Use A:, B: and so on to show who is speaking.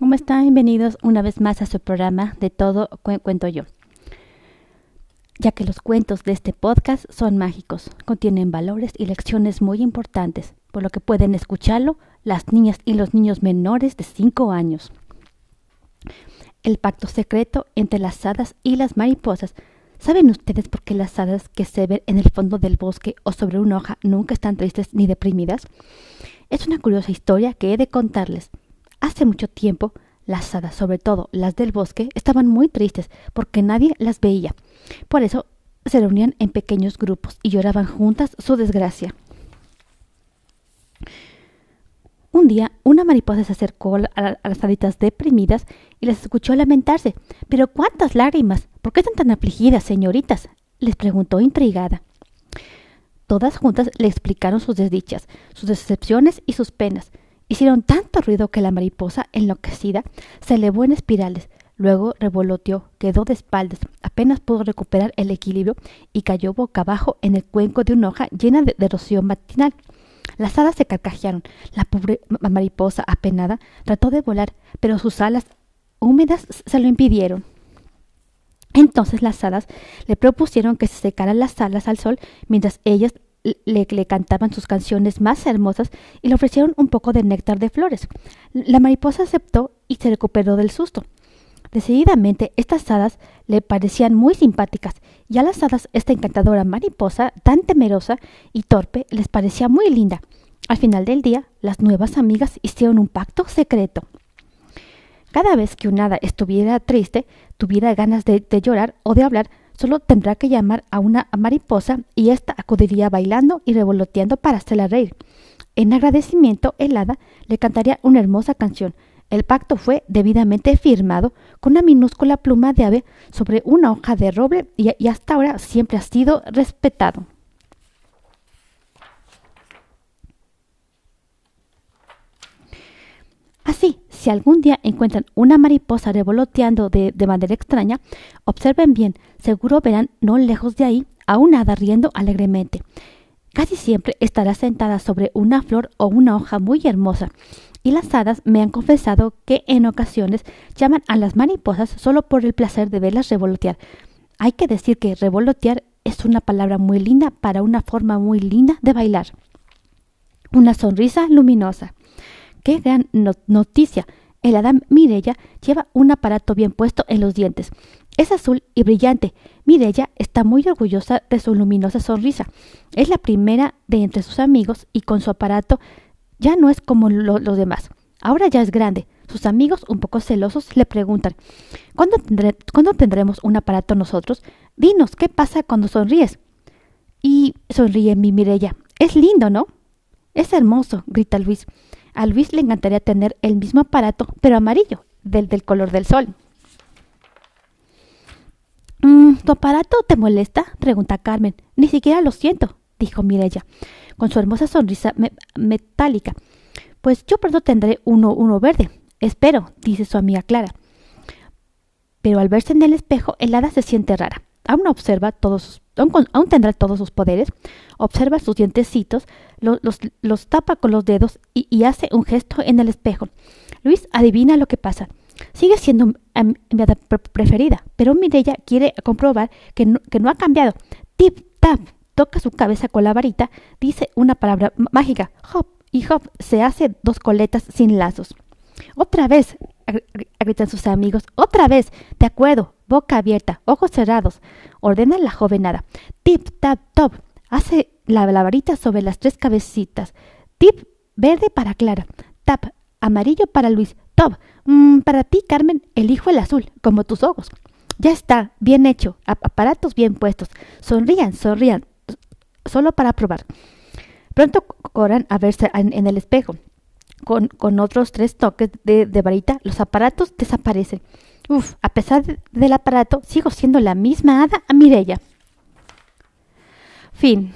A: ¿Cómo están? Bienvenidos una vez más a su programa de Todo Cuento Yo. Ya que los cuentos de este podcast son mágicos, contienen valores y lecciones muy importantes, por lo que pueden escucharlo las niñas y los niños menores de 5 años. El pacto secreto entre las hadas y las mariposas. ¿Saben ustedes por qué las hadas que se ven en el fondo del bosque o sobre una hoja nunca están tristes ni deprimidas? Es una curiosa historia que he de contarles. Hace mucho tiempo, las hadas, sobre todo las del bosque, estaban muy tristes porque nadie las veía. Por eso se reunían en pequeños grupos y lloraban juntas su desgracia. Un día, una mariposa se acercó a, las haditas deprimidas y las escuchó lamentarse. Pero cuántas lágrimas. ¿Por qué están tan afligidas, señoritas? les preguntó intrigada. Todas juntas le explicaron sus desdichas, sus decepciones y sus penas. Hicieron tanto ruido que la mariposa, enloquecida, se elevó en espirales, luego revoloteó, quedó de espaldas, apenas pudo recuperar el equilibrio y cayó boca abajo en el cuenco de una hoja llena de, de rocío matinal. Las hadas se carcajearon. La pobre mariposa, apenada, trató de volar, pero sus alas húmedas se lo impidieron. Entonces las hadas le propusieron que se secaran las alas al sol mientras ellas le, cantaban sus canciones más hermosas y le ofrecieron un poco de néctar de flores. La mariposa aceptó y se recuperó del susto. Decididamente, estas hadas le parecían muy simpáticas, y a las hadas esta encantadora mariposa, tan temerosa y torpe, les parecía muy linda. Al final del día, las nuevas amigas hicieron un pacto secreto. Cada vez que una hada estuviera triste, tuviera ganas de llorar o de hablar, Solo tendrá que llamar a una mariposa y ésta acudiría bailando y revoloteando para hacerla reír. En agradecimiento, el hada le cantaría una hermosa canción. El pacto fue debidamente firmado con una minúscula pluma de ave sobre una hoja de roble y hasta ahora siempre ha sido respetado. Así, si algún día encuentran una mariposa revoloteando de, manera extraña, observen bien, seguro verán no lejos de ahí a una hada riendo alegremente. Casi siempre estará sentada sobre una flor o una hoja muy hermosa, y las hadas me han confesado que en ocasiones llaman a las mariposas solo por el placer de verlas revolotear. Hay que decir que revolotear es una palabra muy linda para una forma muy linda de bailar. Una sonrisa luminosa. ¡Qué gran noticia! El Adam Mirella lleva un aparato bien puesto en los dientes. Es azul y brillante. Mirella está muy orgullosa de su luminosa sonrisa. Es la primera de entre sus amigos y con su aparato ya no es como los demás. Ahora ya es grande. Sus amigos, un poco celosos, le preguntan ¿Cuándo, ¿Cuándo tendremos un aparato nosotros? Dinos, ¿qué pasa cuando sonríes? Y sonríe mi Mirella. Es lindo, ¿no? Es hermoso, grita Luis. A Luis le encantaría tener el mismo aparato, pero amarillo, del color del sol. Mm, ¿Tu aparato te molesta? pregunta Carmen. Ni siquiera lo siento, dijo Mirella, con su hermosa sonrisa metálica. Pues yo pronto tendré uno, uno verde. Espero, dice su amiga Clara. Pero al verse en el espejo, el hada se siente rara. Aún observa todos aún, tendrá todos sus poderes, observa sus dientecitos, los, tapa con los dedos y, hace un gesto en el espejo. Luis adivina lo que pasa. Sigue siendo mi preferida, pero Mirella quiere comprobar que no, que no ha cambiado. Tip, tap, toca su cabeza con la varita, dice una palabra mágica, hop, y hop se hace dos coletas sin lazos. Otra vez, gritan sus amigos, otra vez, de acuerdo, boca abierta, ojos cerrados, ordena la jovenada. Tip, tap, top, hace la, varita sobre las tres cabecitas. Tip, verde para Clara. Tap, amarillo para Luis. Top, mm, para ti, Carmen, elijo el azul, como tus ojos. Ya está, bien hecho, aparatos bien puestos. Sonrían, sonrían, solo para probar. Pronto corran a verse en el espejo con, otros tres toques de, varita, los aparatos desaparecen. Uf, a pesar del aparato, sigo siendo la misma hada a Mirella. Fin.